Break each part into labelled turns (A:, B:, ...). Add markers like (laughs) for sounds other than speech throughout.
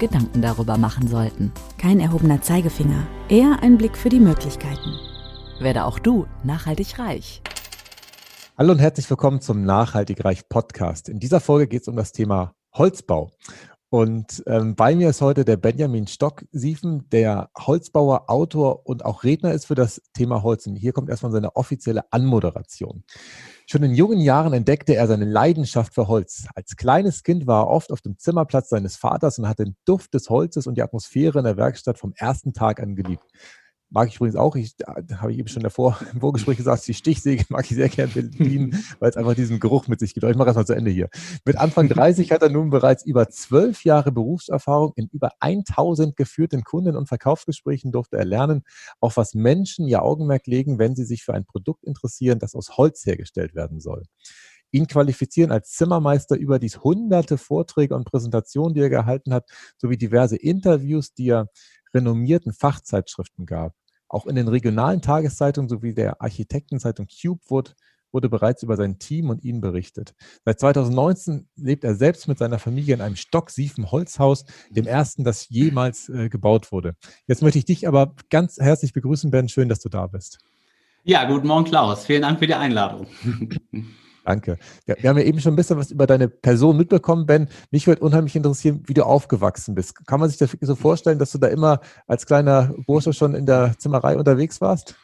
A: Gedanken darüber machen sollten.
B: Kein erhobener Zeigefinger, eher ein Blick für die Möglichkeiten.
A: Werde auch du nachhaltig reich.
C: Hallo und herzlich willkommen zum Nachhaltig Reich Podcast. In dieser Folge geht es um das Thema Holzbau. Und ähm, bei mir ist heute der Benjamin Stock-Siefen, der Holzbauer, Autor und auch Redner ist für das Thema Holz. Und hier kommt erstmal seine offizielle Anmoderation. Schon in jungen Jahren entdeckte er seine Leidenschaft für Holz. Als kleines Kind war er oft auf dem Zimmerplatz seines Vaters und hat den Duft des Holzes und die Atmosphäre in der Werkstatt vom ersten Tag an geliebt. Mag ich übrigens auch. Ich habe ich eben schon davor (laughs) im Vorgespräch gesagt, die Stichsäge mag ich sehr gerne bedienen, (laughs) weil es einfach diesen Geruch mit sich gibt. Ich mache erstmal zu Ende hier. Mit Anfang 30 hat er nun bereits über zwölf Jahre Berufserfahrung. In über 1000 geführten Kunden- und Verkaufsgesprächen durfte er lernen, auf was Menschen ihr Augenmerk legen, wenn sie sich für ein Produkt interessieren, das aus Holz hergestellt werden soll. Ihn qualifizieren als Zimmermeister überdies hunderte Vorträge und Präsentationen, die er gehalten hat, sowie diverse Interviews, die er renommierten Fachzeitschriften gab. Auch in den regionalen Tageszeitungen sowie der Architektenzeitung Cube wurde, wurde bereits über sein Team und ihn berichtet. Seit 2019 lebt er selbst mit seiner Familie in einem stocksiefen Holzhaus, dem ersten, das jemals äh, gebaut wurde. Jetzt möchte ich dich aber ganz herzlich begrüßen, Ben. Schön, dass du da bist.
D: Ja, guten Morgen, Klaus. Vielen Dank für die Einladung. (laughs)
C: Danke. Ja, wir haben ja eben schon ein bisschen was über deine Person mitbekommen, Ben. Mich würde unheimlich interessieren, wie du aufgewachsen bist. Kann man sich das so vorstellen, dass du da immer als kleiner Bursche schon in der Zimmerei unterwegs warst?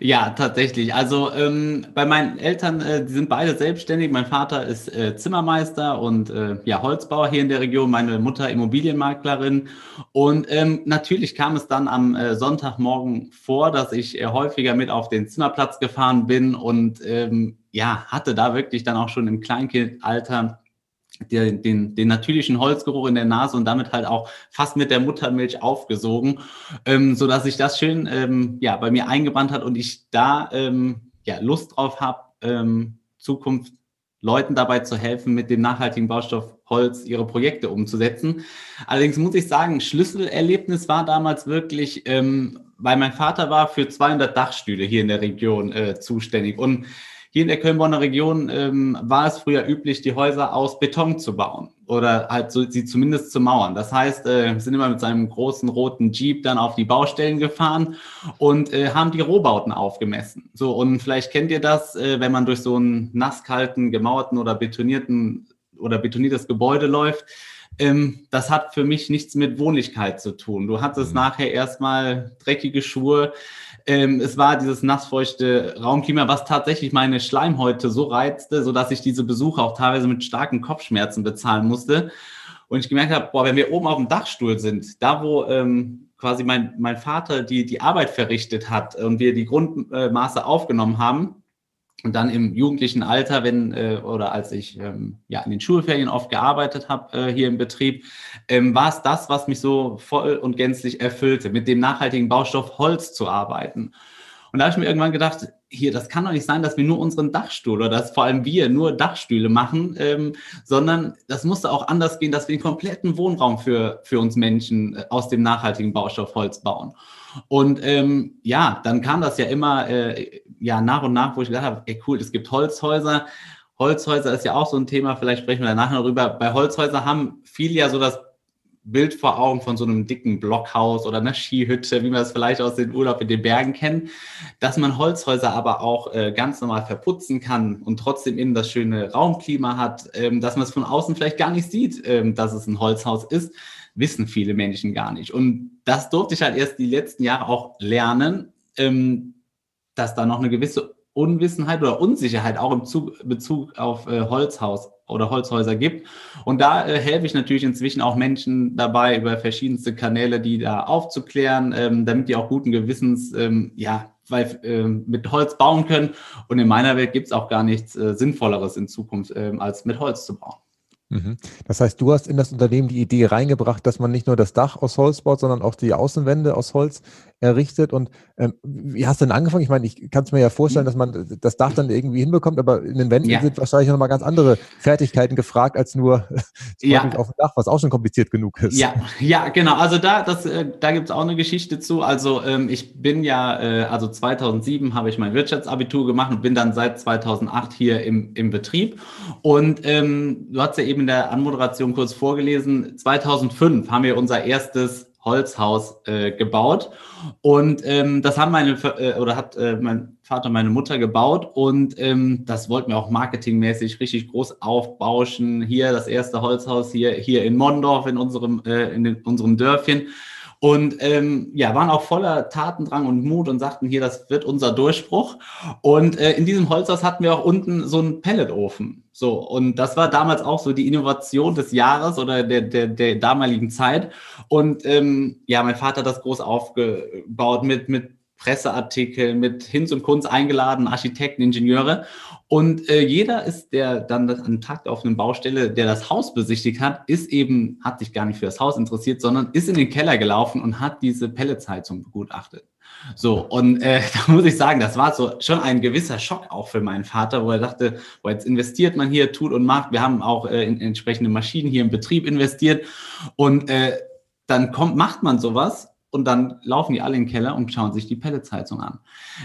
D: Ja, tatsächlich. Also ähm, bei meinen Eltern, äh, die sind beide selbstständig. Mein Vater ist äh, Zimmermeister und äh, ja, Holzbauer hier in der Region, meine Mutter Immobilienmaklerin. Und ähm, natürlich kam es dann am äh, Sonntagmorgen vor, dass ich äh, häufiger mit auf den Zimmerplatz gefahren bin und ähm, ja, hatte da wirklich dann auch schon im Kleinkindalter den, den, den natürlichen Holzgeruch in der Nase und damit halt auch fast mit der Muttermilch aufgesogen, ähm, so sich das schön ähm, ja bei mir eingebannt hat und ich da ähm, ja Lust drauf habe, ähm, Zukunft Leuten dabei zu helfen, mit dem nachhaltigen Baustoff Holz ihre Projekte umzusetzen. Allerdings muss ich sagen, Schlüsselerlebnis war damals wirklich, ähm, weil mein Vater war für 200 Dachstühle hier in der Region äh, zuständig und hier in der Köln-Bonner Region ähm, war es früher üblich, die Häuser aus Beton zu bauen oder halt so, sie zumindest zu mauern. Das heißt, äh, sind immer mit seinem großen roten Jeep dann auf die Baustellen gefahren und äh, haben die Rohbauten aufgemessen. So, und vielleicht kennt ihr das, äh, wenn man durch so einen nasskalten, gemauerten oder betonierten oder betoniertes Gebäude läuft. Ähm, das hat für mich nichts mit Wohnlichkeit zu tun. Du hattest mhm. nachher erstmal dreckige Schuhe, ähm, es war dieses nassfeuchte Raumklima, was tatsächlich meine Schleimhäute so reizte, sodass ich diese Besuche auch teilweise mit starken Kopfschmerzen bezahlen musste. Und ich gemerkt habe, boah, wenn wir oben auf dem Dachstuhl sind, da wo ähm, quasi mein, mein Vater die, die Arbeit verrichtet hat und wir die Grundmaße aufgenommen haben, und dann im jugendlichen Alter, wenn äh, oder als ich ähm, ja in den Schulferien oft gearbeitet habe äh, hier im Betrieb, ähm, war es das, was mich so voll und gänzlich erfüllte, mit dem nachhaltigen Baustoff Holz zu arbeiten. Und da habe ich mir irgendwann gedacht, hier, das kann doch nicht sein, dass wir nur unseren Dachstuhl oder dass vor allem wir nur Dachstühle machen, ähm, sondern das musste auch anders gehen, dass wir den kompletten Wohnraum für, für uns Menschen äh, aus dem nachhaltigen Baustoff Holz bauen. Und ähm, ja, dann kam das ja immer äh, ja nach und nach, wo ich gedacht habe, ey cool, es gibt Holzhäuser. Holzhäuser ist ja auch so ein Thema, vielleicht sprechen wir danach noch darüber. Bei Holzhäusern haben viele ja so das Bild vor Augen von so einem dicken Blockhaus oder einer Skihütte, wie man es vielleicht aus den Urlaub in den Bergen kennt, dass man Holzhäuser aber auch äh, ganz normal verputzen kann und trotzdem innen das schöne Raumklima hat, ähm, dass man es von außen vielleicht gar nicht sieht, ähm, dass es ein Holzhaus ist, wissen viele Menschen gar nicht. Und das durfte ich halt erst die letzten Jahre auch lernen, ähm, dass da noch eine gewisse Unwissenheit oder Unsicherheit auch im Zug, Bezug auf äh, Holzhaus oder Holzhäuser gibt. Und da äh, helfe ich natürlich inzwischen auch Menschen dabei, über verschiedenste Kanäle, die da aufzuklären, ähm, damit die auch guten Gewissens, ähm, ja, weil, äh, mit Holz bauen können. Und in meiner Welt gibt es auch gar nichts äh, Sinnvolleres in Zukunft, ähm, als mit Holz zu bauen.
C: Mhm. Das heißt, du hast in das Unternehmen die Idee reingebracht, dass man nicht nur das Dach aus Holz baut, sondern auch die Außenwände aus Holz errichtet. Und ähm, wie hast du denn angefangen? Ich meine, ich kann es mir ja vorstellen, dass man das Dach dann irgendwie hinbekommt, aber in den Wänden ja. sind wahrscheinlich noch mal ganz andere Fertigkeiten gefragt als nur (laughs)
D: ja.
C: auf dem Dach, was auch schon kompliziert genug ist.
D: Ja, ja, genau. Also da, das, äh, da gibt es auch eine Geschichte zu. Also ähm, ich bin ja, äh, also 2007 habe ich mein Wirtschaftsabitur gemacht und bin dann seit 2008 hier im, im Betrieb. Und ähm, du hast ja eben in der Anmoderation kurz vorgelesen, 2005 haben wir unser erstes Holzhaus äh, gebaut. Und ähm, das haben meine äh, oder hat äh, mein Vater, meine Mutter gebaut und ähm, das wollten wir auch marketingmäßig richtig groß aufbauschen. Hier das erste Holzhaus hier hier in Mondorf in unserem äh, in den, unserem Dörfchen. Und ähm, ja, waren auch voller Tatendrang und Mut und sagten hier, das wird unser Durchbruch. Und äh, in diesem Holzhaus hatten wir auch unten so einen Pelletofen. So, und das war damals auch so die Innovation des Jahres oder der, der, der damaligen Zeit. Und ähm, ja, mein Vater hat das groß aufgebaut mit, mit Presseartikel, mit Hinz und Kunz eingeladen, Architekten, Ingenieure. Und äh, jeder ist, der dann an Tag auf einer Baustelle, der das Haus besichtigt hat, ist eben, hat sich gar nicht für das Haus interessiert, sondern ist in den Keller gelaufen und hat diese Pelletsheizung begutachtet. So, und äh, (laughs) da muss ich sagen, das war so schon ein gewisser Schock auch für meinen Vater, wo er dachte, wo jetzt investiert man hier, tut und macht. Wir haben auch äh, in entsprechende Maschinen hier im Betrieb investiert. Und äh, dann kommt, macht man sowas und dann laufen die alle in den Keller und schauen sich die Pelletsheizung an.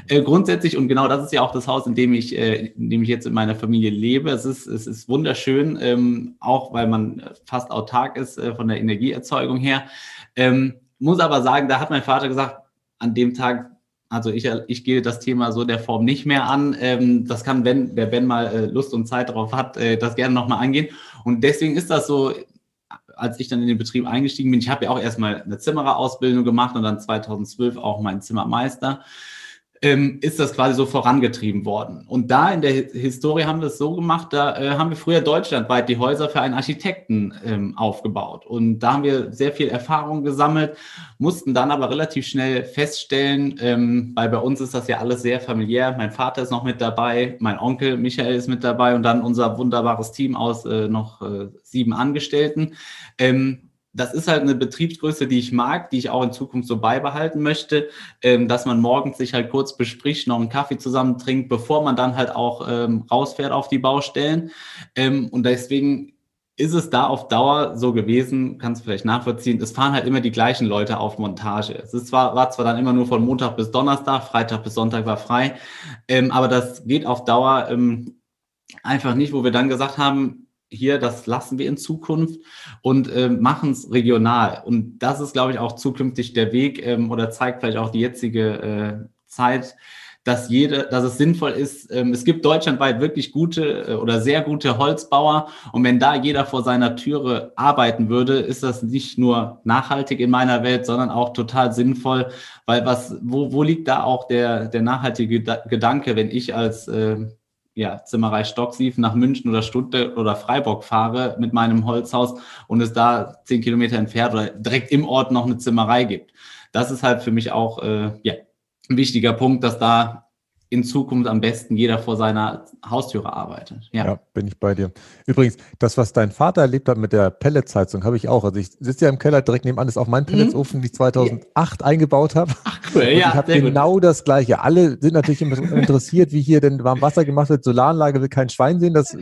D: Äh, grundsätzlich, und genau das ist ja auch das Haus, in dem ich, äh, in dem ich jetzt in meiner Familie lebe. Es ist, es ist wunderschön, ähm, auch weil man fast autark ist äh, von der Energieerzeugung her. Ähm, muss aber sagen, da hat mein Vater gesagt, an dem Tag, also ich, ich gehe das Thema so der Form nicht mehr an. Ähm, das kann, wenn der Ben mal äh, Lust und Zeit darauf hat, äh, das gerne nochmal angehen. Und deswegen ist das so als ich dann in den Betrieb eingestiegen bin, ich habe ja auch erstmal eine Zimmererausbildung gemacht und dann 2012 auch meinen Zimmermeister, ähm, ist das quasi so vorangetrieben worden. Und da in der Historie haben wir es so gemacht, da äh, haben wir früher deutschlandweit die Häuser für einen Architekten ähm, aufgebaut. Und da haben wir sehr viel Erfahrung gesammelt, mussten dann aber relativ schnell feststellen, ähm, weil bei uns ist das ja alles sehr familiär. Mein Vater ist noch mit dabei, mein Onkel Michael ist mit dabei und dann unser wunderbares Team aus äh, noch äh, sieben Angestellten. Das ist halt eine Betriebsgröße, die ich mag, die ich auch in Zukunft so beibehalten möchte, ähm, dass man morgens sich halt kurz bespricht, noch einen Kaffee zusammen trinkt, bevor man dann halt auch ähm, rausfährt auf die Baustellen. Ähm, und deswegen ist es da auf Dauer so gewesen, kannst du vielleicht nachvollziehen, es fahren halt immer die gleichen Leute auf Montage. Es ist zwar, war zwar dann immer nur von Montag bis Donnerstag, Freitag bis Sonntag war frei, aber das geht auf Dauer einfach nicht, wo wir dann gesagt haben, hier, das lassen wir in Zukunft und äh, machen es regional. Und das ist, glaube ich, auch zukünftig der Weg ähm, oder zeigt vielleicht auch die jetzige äh, Zeit, dass jede, dass es sinnvoll ist. Ähm, es gibt deutschlandweit wirklich gute äh, oder sehr gute Holzbauer. Und wenn da jeder vor seiner Türe arbeiten würde, ist das nicht nur nachhaltig in meiner Welt, sondern auch total sinnvoll. Weil was, wo, wo liegt da auch der, der nachhaltige Gedanke, wenn ich als äh, ja, Zimmerei Stocksiefen nach München oder Stuttgart oder Freiburg fahre mit meinem Holzhaus und es da zehn Kilometer entfernt oder direkt im Ort noch eine Zimmerei gibt. Das ist halt für mich auch äh, ja, ein wichtiger Punkt, dass da in Zukunft am besten jeder vor seiner Haustüre arbeitet.
C: Ja. ja. bin ich bei dir. Übrigens, das, was dein Vater erlebt hat mit der Pelletsheizung, habe ich auch. Also ich sitze ja im Keller direkt nebenan, ist auch mein mhm. Pelletsofen, mhm. den ich 2008 ja. eingebaut habe. Ach cool, Und ja. Ich habe genau gut. das Gleiche. Alle sind natürlich interessiert, wie hier denn warm Wasser gemacht wird. Solaranlage will kein Schwein sehen, das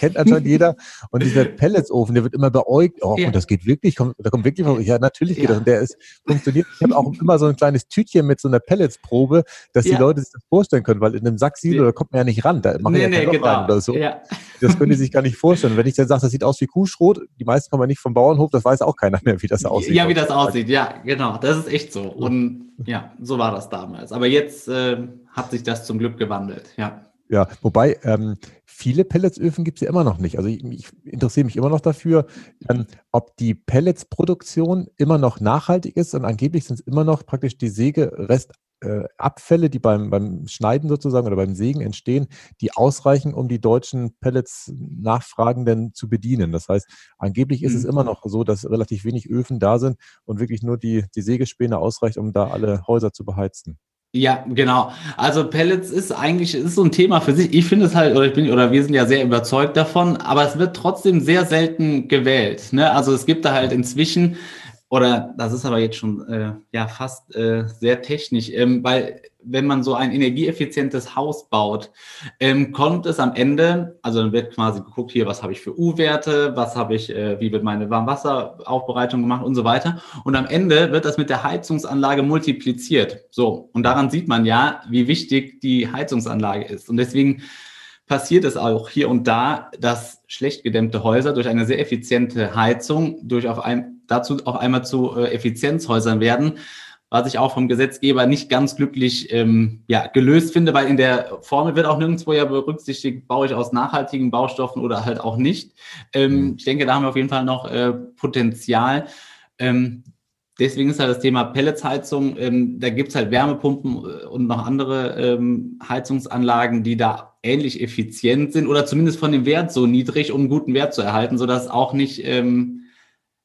C: kennt anscheinend jeder. Und dieser Pelletsofen, der wird immer beäugt. Oh, ja. und das geht wirklich, kommt, da kommt wirklich, ja, natürlich geht das. Und der ist funktioniert. Ich habe auch immer so ein kleines Tütchen mit so einer Pelletsprobe, dass die Leute sich das vorstellen können können, weil in einem Sacksilo, da kommt man ja nicht ran, da macht nee, ja nee, genau. rein oder so. Ja. Das können die (laughs) sich gar nicht vorstellen. Wenn ich dann sage, das sieht aus wie Kuhschrot, die meisten kommen ja nicht vom Bauernhof, das weiß auch keiner mehr, wie das aussieht.
D: Ja, wie das aussieht, ja, genau. Das ist echt so. Und ja, so war das damals. Aber jetzt äh, hat sich das zum Glück gewandelt, ja.
C: Ja, wobei ähm, viele Pelletsöfen gibt es ja immer noch nicht. Also ich, ich interessiere mich immer noch dafür, ähm, ob die Pelletsproduktion immer noch nachhaltig ist und angeblich sind es immer noch praktisch die Sägerest äh, Abfälle, die beim, beim Schneiden sozusagen oder beim Sägen entstehen, die ausreichen, um die deutschen Pellets-Nachfragenden zu bedienen. Das heißt, angeblich ist mhm. es immer noch so, dass relativ wenig Öfen da sind und wirklich nur die, die Sägespäne ausreicht, um da alle Häuser zu beheizen.
D: Ja, genau. Also Pellets ist eigentlich ist so ein Thema für sich. Ich finde es halt, oder ich bin, oder wir sind ja sehr überzeugt davon, aber es wird trotzdem sehr selten gewählt. Ne? Also es gibt da halt inzwischen, oder das ist aber jetzt schon äh, ja fast äh, sehr technisch, ähm, weil wenn man so ein energieeffizientes Haus baut, ähm, kommt es am Ende, also dann wird quasi geguckt, hier, was habe ich für U-Werte, was habe ich, äh, wie wird meine Warmwasseraufbereitung gemacht und so weiter. Und am Ende wird das mit der Heizungsanlage multipliziert. So, und daran sieht man ja, wie wichtig die Heizungsanlage ist. Und deswegen passiert es auch hier und da, dass schlecht gedämmte Häuser durch eine sehr effiziente Heizung durch auf ein, dazu auf einmal zu äh, Effizienzhäusern werden was ich auch vom Gesetzgeber nicht ganz glücklich ähm, ja, gelöst finde, weil in der Formel wird auch nirgendwo ja berücksichtigt, baue ich aus nachhaltigen Baustoffen oder halt auch nicht. Ähm, mhm. ich denke, da haben wir auf jeden Fall noch äh, Potenzial. Ähm, deswegen ist halt das Thema Pelletsheizung, ähm, da gibt's halt Wärmepumpen äh, und noch andere ähm, Heizungsanlagen, die da ähnlich effizient sind oder zumindest von dem Wert so niedrig, um einen guten Wert zu erhalten, sodass auch nicht ähm,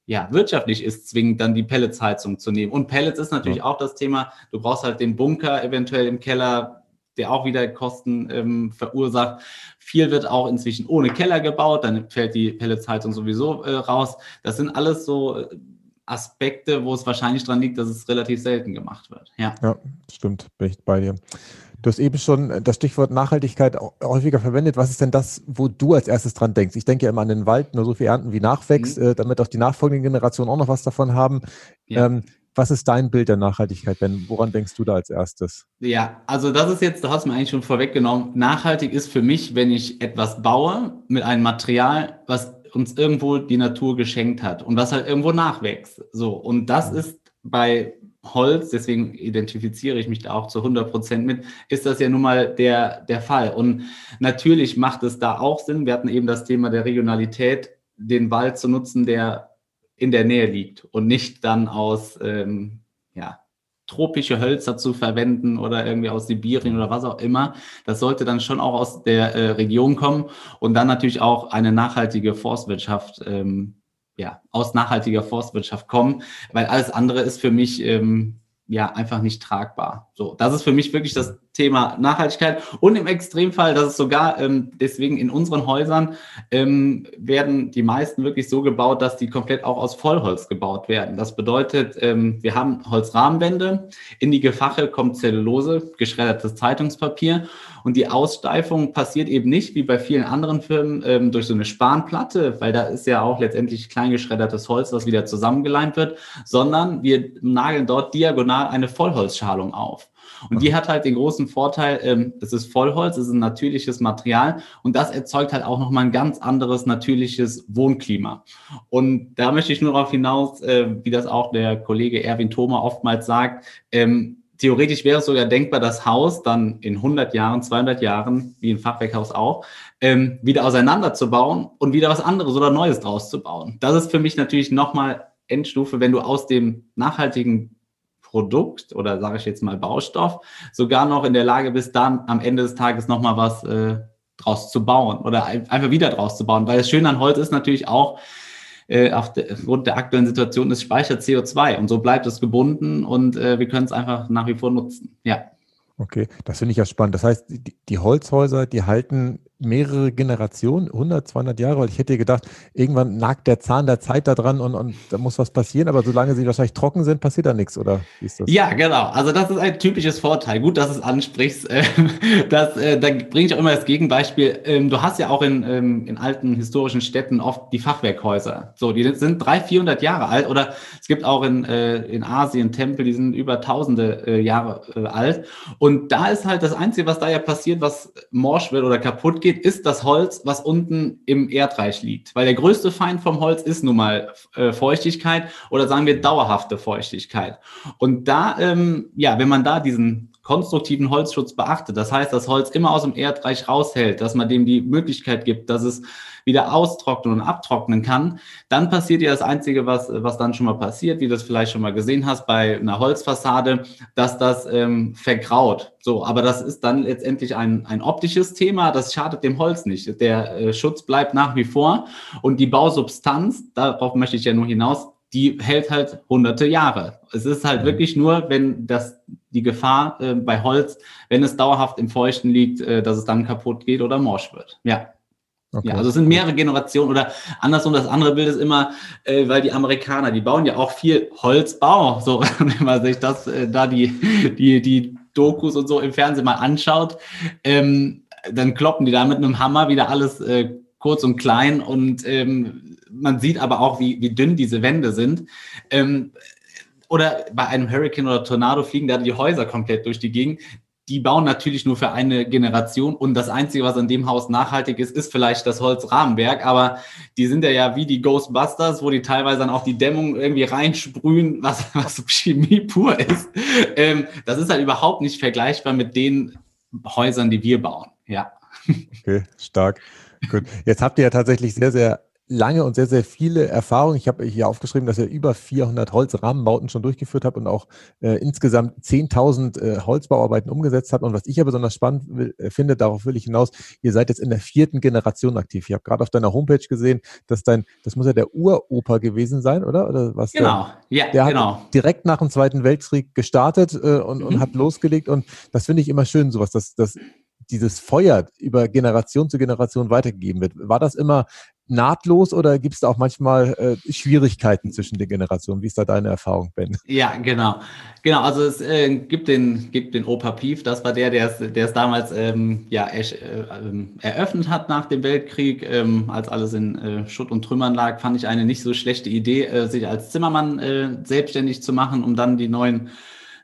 D: ja, wirtschaftlich ist, zwingend dann die Pelletsheizung zu nehmen. Und Pellets ist natürlich ja. auch das Thema, du brauchst halt den Bunker eventuell im Keller, der auch wieder Kosten ähm, verursacht. Viel wird auch inzwischen ohne Keller gebaut, dann fällt die Pelletsheizung sowieso äh, raus. Das sind alles so äh, Aspekte, wo es wahrscheinlich dran liegt, dass es relativ selten gemacht wird.
C: Ja, ja stimmt, bin ich bei dir. Du hast eben schon das Stichwort Nachhaltigkeit häufiger verwendet. Was ist denn das, wo du als erstes dran denkst? Ich denke ja immer an den Wald, nur so viel ernten, wie nachwächst, mhm. äh, damit auch die nachfolgenden Generationen auch noch was davon haben. Ja. Ähm, was ist dein Bild der Nachhaltigkeit, Ben? Woran denkst du da als erstes?
D: Ja, also das ist jetzt, du hast mir eigentlich schon vorweggenommen. Nachhaltig ist für mich, wenn ich etwas baue mit einem Material, was uns irgendwo die Natur geschenkt hat und was halt irgendwo nachwächst. So. Und das mhm. ist bei Holz, deswegen identifiziere ich mich da auch zu 100 Prozent mit, ist das ja nun mal der, der Fall. Und natürlich macht es da auch Sinn. Wir hatten eben das Thema der Regionalität, den Wald zu nutzen, der in der Nähe liegt und nicht dann aus, ähm, ja, tropische Hölzer zu verwenden oder irgendwie aus Sibirien oder was auch immer. Das sollte dann schon auch aus der äh, Region kommen und dann natürlich auch eine nachhaltige Forstwirtschaft ähm, ja, aus nachhaltiger Forstwirtschaft kommen, weil alles andere ist für mich ähm, ja einfach nicht tragbar. So, das ist für mich wirklich das Thema Nachhaltigkeit und im Extremfall, das ist sogar ähm, deswegen in unseren Häusern ähm, werden die meisten wirklich so gebaut, dass die komplett auch aus Vollholz gebaut werden. Das bedeutet, ähm, wir haben Holzrahmenwände, in die Gefache kommt Zellulose, geschreddertes Zeitungspapier und die Aussteifung passiert eben nicht wie bei vielen anderen Firmen ähm, durch so eine Spanplatte, weil da ist ja auch letztendlich kleingeschreddertes Holz, was wieder zusammengeleimt wird, sondern wir nageln dort diagonal eine Vollholzschalung auf. Und die hat halt den großen Vorteil, ähm, es ist Vollholz, es ist ein natürliches Material und das erzeugt halt auch nochmal ein ganz anderes natürliches Wohnklima. Und da möchte ich nur darauf hinaus, äh, wie das auch der Kollege Erwin Thoma oftmals sagt, ähm, theoretisch wäre es sogar denkbar, das Haus dann in 100 Jahren, 200 Jahren, wie ein Fachwerkhaus auch, ähm, wieder auseinanderzubauen und wieder was anderes oder Neues draus zu bauen. Das ist für mich natürlich nochmal Endstufe, wenn du aus dem nachhaltigen Produkt oder sage ich jetzt mal Baustoff sogar noch in der Lage bist, dann am Ende des Tages nochmal was äh, draus zu bauen oder einfach wieder draus zu bauen. Weil das Schöne an Holz ist natürlich auch, äh, aufgrund der aktuellen Situation, es speichert CO2 und so bleibt es gebunden und äh, wir können es einfach nach wie vor nutzen. Ja.
C: Okay, das finde ich ja spannend. Das heißt, die, die Holzhäuser, die halten mehrere Generationen, 100, 200 Jahre, weil ich hätte gedacht, irgendwann nagt der Zahn der Zeit da dran und, und da muss was passieren, aber solange sie wahrscheinlich trocken sind, passiert da nichts, oder
D: wie ist das? Ja, genau. Also das ist ein typisches Vorteil. Gut, dass du es ansprichst. (laughs) Das, äh, da bringe ich auch immer das Gegenbeispiel. Ähm, du hast ja auch in, ähm, in alten historischen Städten oft die Fachwerkhäuser. So, die sind 300, 400 Jahre alt oder es gibt auch in, äh, in Asien Tempel, die sind über tausende äh, Jahre alt. Und da ist halt das Einzige, was da ja passiert, was morsch wird oder kaputt geht, ist das Holz, was unten im Erdreich liegt. Weil der größte Feind vom Holz ist nun mal äh, Feuchtigkeit oder sagen wir dauerhafte Feuchtigkeit. Und da, ähm, ja, wenn man da diesen konstruktiven Holzschutz beachtet, das heißt, das Holz immer aus dem Erdreich raushält, dass man dem die Möglichkeit gibt, dass es wieder austrocknen und abtrocknen kann, dann passiert ja das Einzige, was, was dann schon mal passiert, wie du es vielleicht schon mal gesehen hast bei einer Holzfassade, dass das ähm, vergraut. So, aber das ist dann letztendlich ein, ein optisches Thema, das schadet dem Holz nicht. Der äh, Schutz bleibt nach wie vor und die Bausubstanz, darauf möchte ich ja nur hinaus, die hält halt hunderte Jahre. Es ist halt wirklich nur, wenn das, die Gefahr äh, bei Holz, wenn es dauerhaft im Feuchten liegt, äh, dass es dann kaputt geht oder morsch wird. Ja. Okay. Ja, also es sind mehrere Generationen oder andersrum, das andere Bild ist immer, äh, weil die Amerikaner, die bauen ja auch viel Holzbau. So, (laughs) wenn man sich das äh, da die, die, die Dokus und so im Fernsehen mal anschaut, ähm, dann kloppen die da mit einem Hammer wieder alles äh, kurz und klein und ähm, man sieht aber auch, wie, wie dünn diese Wände sind. Ähm, oder bei einem Hurricane oder Tornado fliegen da die Häuser komplett durch die Gegend. Die bauen natürlich nur für eine Generation und das Einzige, was an dem Haus nachhaltig ist, ist vielleicht das Holzrahmenwerk, aber die sind ja, ja wie die Ghostbusters, wo die teilweise dann auch die Dämmung irgendwie reinsprühen, was, (laughs) was Chemie pur ist. Ähm, das ist halt überhaupt nicht vergleichbar mit den Häusern, die wir bauen. Ja.
C: Okay, stark. Gut. Jetzt habt ihr ja tatsächlich sehr, sehr lange und sehr, sehr viele Erfahrungen. Ich habe hier aufgeschrieben, dass ihr über 400 Holzrahmenbauten schon durchgeführt habt und auch äh, insgesamt 10.000 äh, Holzbauarbeiten umgesetzt habt. Und was ich ja besonders spannend will, äh, finde, darauf will ich hinaus, ihr seid jetzt in der vierten Generation aktiv. Ich habe gerade auf deiner Homepage gesehen, dass dein, das muss ja der Uropa gewesen sein, oder? oder was
D: genau,
C: der, ja, der
D: genau.
C: Hat direkt nach dem Zweiten Weltkrieg gestartet äh, und, mhm. und hat losgelegt. Und das finde ich immer schön, sowas, dass, dass dieses Feuer über Generation zu Generation weitergegeben wird. War das immer nahtlos oder gibt es da auch manchmal äh, Schwierigkeiten zwischen den Generationen? Wie ist da deine Erfahrung, Ben?
D: Ja, genau. Genau, also es äh, gibt, den, gibt den Opa Pief, das war der, der es damals ähm, ja, er, äh, eröffnet hat nach dem Weltkrieg, ähm, als alles in äh, Schutt und Trümmern lag, fand ich eine nicht so schlechte Idee, äh, sich als Zimmermann äh, selbstständig zu machen, um dann die neuen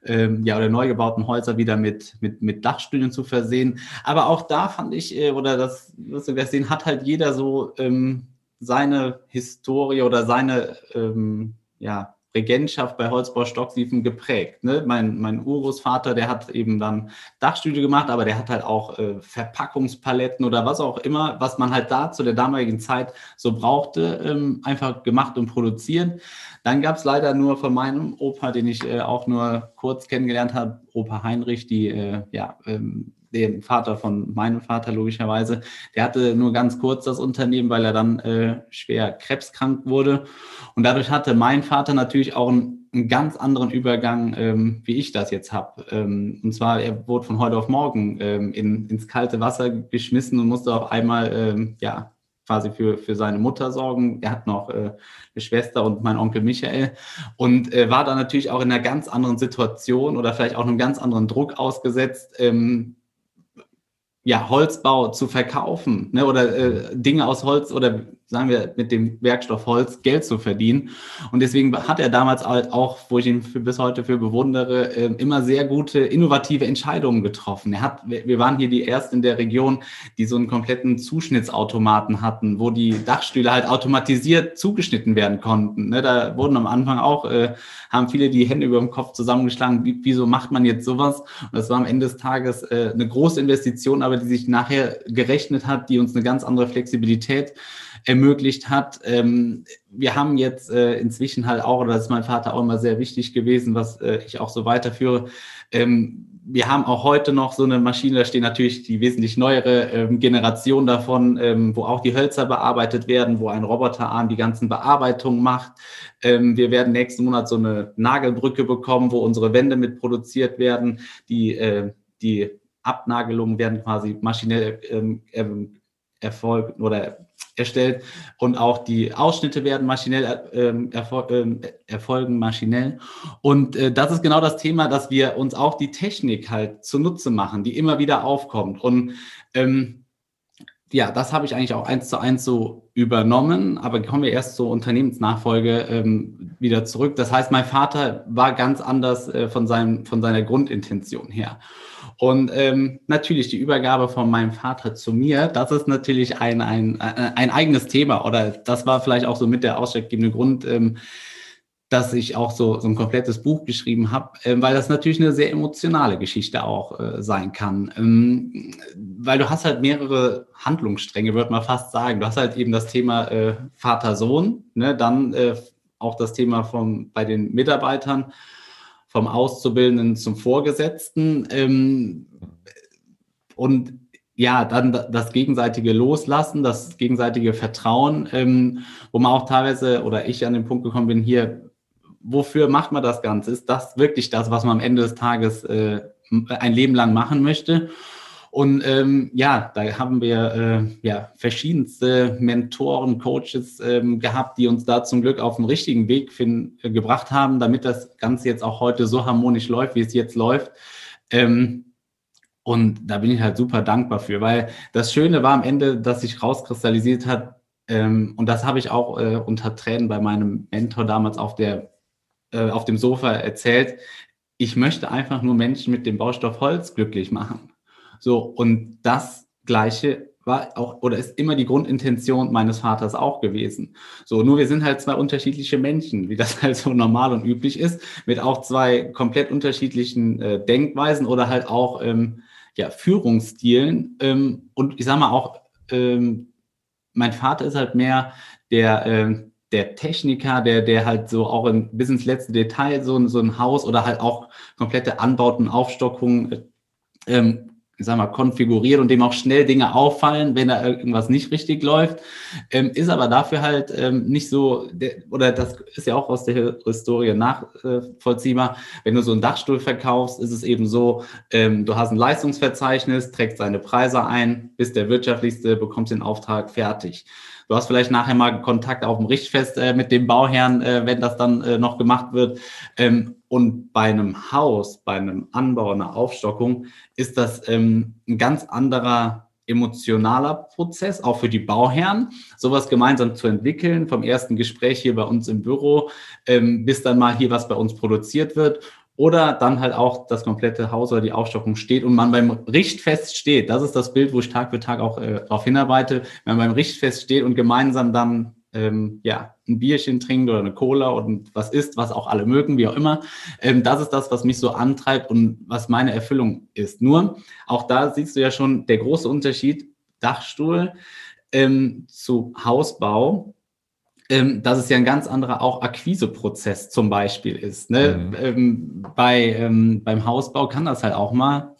D: ähm, ja, oder neu gebauten Häuser wieder mit, mit, mit Dachstühlen zu versehen. Aber auch da fand ich, äh, oder das, was wir sehen, hat halt jeder so ähm, seine Historie oder seine, ähm, ja, Regentschaft bei Holzbau Stocksiefen geprägt. Ne? Mein, mein Urgroßvater, der hat eben dann Dachstühle gemacht, aber der hat halt auch äh, Verpackungspaletten oder was auch immer, was man halt da zu der damaligen Zeit so brauchte, ähm, einfach gemacht und produzieren. Dann gab es leider nur von meinem Opa, den ich äh, auch nur kurz kennengelernt habe, Opa Heinrich, die äh, ja, ähm, den Vater von meinem Vater logischerweise. Der hatte nur ganz kurz das Unternehmen, weil er dann äh, schwer krebskrank wurde. Und dadurch hatte mein Vater natürlich auch einen, einen ganz anderen Übergang, ähm, wie ich das jetzt habe. Ähm, und zwar, er wurde von heute auf morgen ähm, in, ins kalte Wasser geschmissen und musste auf einmal, ähm, ja, quasi für, für seine Mutter sorgen. Er hat noch äh, eine Schwester und mein Onkel Michael und äh, war da natürlich auch in einer ganz anderen Situation oder vielleicht auch einem ganz anderen Druck ausgesetzt, ähm, ja, Holzbau zu verkaufen ne, oder äh, Dinge aus Holz oder sagen wir mit dem Werkstoff Holz Geld zu verdienen. Und deswegen hat er damals halt auch, wo ich ihn für, bis heute für bewundere, äh, immer sehr gute, innovative Entscheidungen getroffen. Er hat, wir waren hier die ersten in der Region, die so einen kompletten Zuschnittsautomaten hatten, wo die Dachstühle halt automatisiert zugeschnitten werden konnten. Ne, da wurden am Anfang auch, äh, haben viele die Hände über dem Kopf zusammengeschlagen, wie, wieso macht man jetzt sowas? Und das war am Ende des Tages äh, eine große Investition, aber die sich nachher gerechnet hat, die uns eine ganz andere Flexibilität ermöglicht hat. Ähm, wir haben jetzt äh, inzwischen halt auch, oder das ist mein Vater auch immer sehr wichtig gewesen, was äh, ich auch so weiterführe. Ähm, wir haben auch heute noch so eine Maschine, da steht natürlich die wesentlich neuere ähm, Generation davon, ähm, wo auch die Hölzer bearbeitet werden, wo ein Roboterarm die ganzen Bearbeitungen macht. Ähm, wir werden nächsten Monat so eine Nagelbrücke bekommen, wo unsere Wände mit produziert werden. Die, äh, die Abnagelungen werden quasi maschinell ähm, ähm erfolgen oder erstellt und auch die Ausschnitte werden maschinell ähm, erfol ähm, erfolgen maschinell und äh, das ist genau das Thema, dass wir uns auch die Technik halt zunutze machen, die immer wieder aufkommt und ähm, ja, das habe ich eigentlich auch eins zu eins so übernommen, aber kommen wir erst zur Unternehmensnachfolge ähm, wieder zurück. Das heißt, mein Vater war ganz anders äh, von, seinem, von seiner Grundintention her. Und ähm, natürlich die Übergabe von meinem Vater zu mir, das ist natürlich ein, ein, ein eigenes Thema oder das war vielleicht auch so mit der ausschlaggebende Grund, ähm, dass ich auch so, so ein komplettes Buch geschrieben habe, äh, weil das natürlich eine sehr emotionale Geschichte auch äh, sein kann. Ähm, weil du hast halt mehrere Handlungsstränge, würde man fast sagen. Du hast halt eben das Thema äh, Vater-Sohn, ne? dann äh, auch das Thema vom, bei den Mitarbeitern vom Auszubildenden zum Vorgesetzten. Ähm, und ja, dann das gegenseitige Loslassen, das gegenseitige Vertrauen, ähm, wo man auch teilweise oder ich an den Punkt gekommen bin, hier, wofür macht man das Ganze? Ist das wirklich das, was man am Ende des Tages äh, ein Leben lang machen möchte? Und ähm, ja, da haben wir äh, ja verschiedenste Mentoren, Coaches ähm, gehabt, die uns da zum Glück auf den richtigen Weg find, äh, gebracht haben, damit das Ganze jetzt auch heute so harmonisch läuft, wie es jetzt läuft. Ähm, und da bin ich halt super dankbar für, weil das Schöne war am Ende, dass sich rauskristallisiert hat, ähm, und das habe ich auch äh, unter Tränen bei meinem Mentor damals auf, der, äh, auf dem Sofa erzählt. Ich möchte einfach nur Menschen mit dem Baustoff Holz glücklich machen. So, und das Gleiche war auch oder ist immer die Grundintention meines Vaters auch gewesen. So, nur wir sind halt zwei unterschiedliche Menschen, wie das (laughs) halt so normal und üblich ist, mit auch zwei komplett unterschiedlichen äh, Denkweisen oder halt auch ähm, ja, Führungsstilen. Ähm, und ich sage mal auch, ähm, mein Vater ist halt mehr der, äh, der Techniker, der, der halt so auch ein, bis ins letzte Detail so, so ein Haus oder halt auch komplette Anbauten, Aufstockungen ähm, ich sag mal, konfiguriert und dem auch schnell Dinge auffallen, wenn da irgendwas nicht richtig läuft, ähm, ist aber dafür halt ähm, nicht so, der, oder das ist ja auch aus der Historie nachvollziehbar, wenn du so einen Dachstuhl verkaufst, ist es eben so, ähm, du hast ein Leistungsverzeichnis, trägst seine Preise ein, bist der wirtschaftlichste, bekommst den Auftrag fertig. Du hast vielleicht nachher mal Kontakt auf dem Richtfest äh, mit dem Bauherrn, äh, wenn das dann äh, noch gemacht wird. Ähm, und bei einem Haus, bei einem Anbau, einer Aufstockung ist das ähm, ein ganz anderer emotionaler Prozess, auch für die Bauherren, sowas gemeinsam zu entwickeln, vom ersten Gespräch hier bei uns im Büro, ähm, bis dann mal hier was bei uns produziert wird oder dann halt auch das komplette Haus oder die Aufstockung steht und man beim Richtfest steht. Das ist das Bild, wo ich Tag für Tag auch äh, darauf hinarbeite. Wenn man beim Richtfest steht und gemeinsam dann ähm, ja, ein Bierchen trinkt oder eine Cola und was isst, was auch alle mögen, wie auch immer. Ähm, das ist das, was mich so antreibt und was meine Erfüllung ist. Nur, auch da siehst du ja schon der große Unterschied, Dachstuhl ähm, zu Hausbau ähm, dass es ja ein ganz anderer auch Akquiseprozess zum Beispiel ist. Ne? Mhm. Ähm, bei, ähm, beim Hausbau kann das halt auch mal,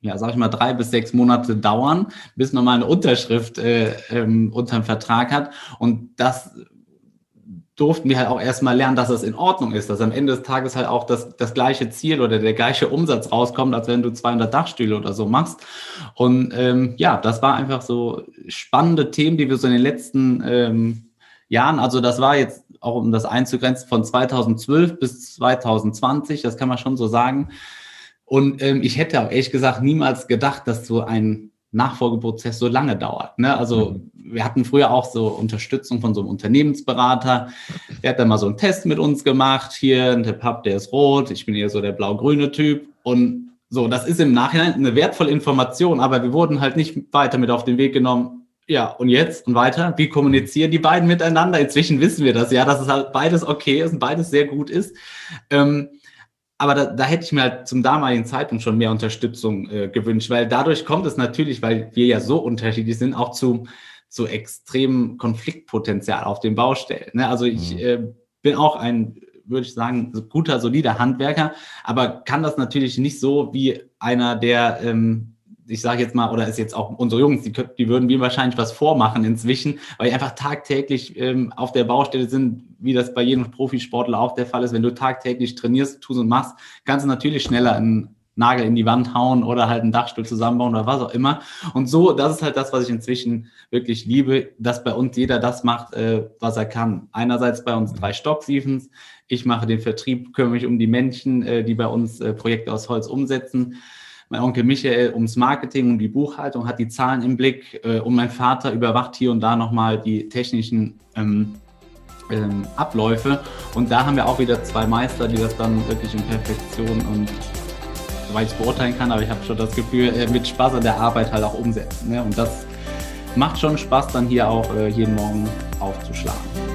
D: ja, sag ich mal, drei bis sechs Monate dauern, bis man mal eine Unterschrift äh, ähm, unterm Vertrag hat. Und das durften wir halt auch erstmal lernen, dass es in Ordnung ist, dass am Ende des Tages halt auch das, das gleiche Ziel oder der gleiche Umsatz rauskommt, als wenn du 200 Dachstühle oder so machst. Und ähm, ja, das war einfach so spannende Themen, die wir so in den letzten ähm, Jahren. Also das war jetzt auch, um das einzugrenzen, von 2012 bis 2020, das kann man schon so sagen. Und ähm, ich hätte auch ehrlich gesagt niemals gedacht, dass so ein Nachfolgeprozess so lange dauert. Ne? Also mhm. wir hatten früher auch so Unterstützung von so einem Unternehmensberater. Der hat dann mal so einen Test mit uns gemacht. Hier, der Pub, der ist rot. Ich bin eher so der blau-grüne Typ. Und so, das ist im Nachhinein eine wertvolle Information, aber wir wurden halt nicht weiter mit auf den Weg genommen. Ja, und jetzt und weiter? Wie kommunizieren die beiden miteinander? Inzwischen wissen wir das ja, dass es halt beides okay ist und beides sehr gut ist. Ähm, aber da, da, hätte ich mir halt zum damaligen Zeitpunkt schon mehr Unterstützung äh, gewünscht, weil dadurch kommt es natürlich, weil wir ja so unterschiedlich sind, auch zu, zu extremem Konfliktpotenzial auf den Baustellen. Ne? Also ich mhm. äh, bin auch ein, würde ich sagen, guter, solider Handwerker, aber kann das natürlich nicht so wie einer, der ähm, ich sage jetzt mal, oder ist jetzt auch unsere Jungs, die, die würden mir wahrscheinlich was vormachen inzwischen, weil die einfach tagtäglich ähm, auf der Baustelle sind, wie das bei jedem Profisportler auch der Fall ist. Wenn du tagtäglich trainierst, tust und machst, kannst du natürlich schneller einen Nagel in die Wand hauen oder halt einen Dachstuhl zusammenbauen oder was auch immer. Und so, das ist halt das, was ich inzwischen wirklich liebe, dass bei uns jeder das macht, äh, was er kann. Einerseits bei uns drei Stocksiefen. Ich mache den Vertrieb, kümmere mich um die Menschen, äh, die bei uns äh, Projekte aus Holz umsetzen. Mein Onkel Michael ums Marketing und die Buchhaltung hat die Zahlen im Blick äh, und mein Vater überwacht hier und da nochmal die technischen ähm, ähm, Abläufe. Und da haben wir auch wieder zwei Meister, die das dann wirklich in Perfektion und soweit ich es beurteilen kann, aber ich habe schon das Gefühl, äh, mit Spaß an der Arbeit halt auch umsetzen. Ne? Und das macht schon Spaß, dann hier auch äh, jeden Morgen aufzuschlagen.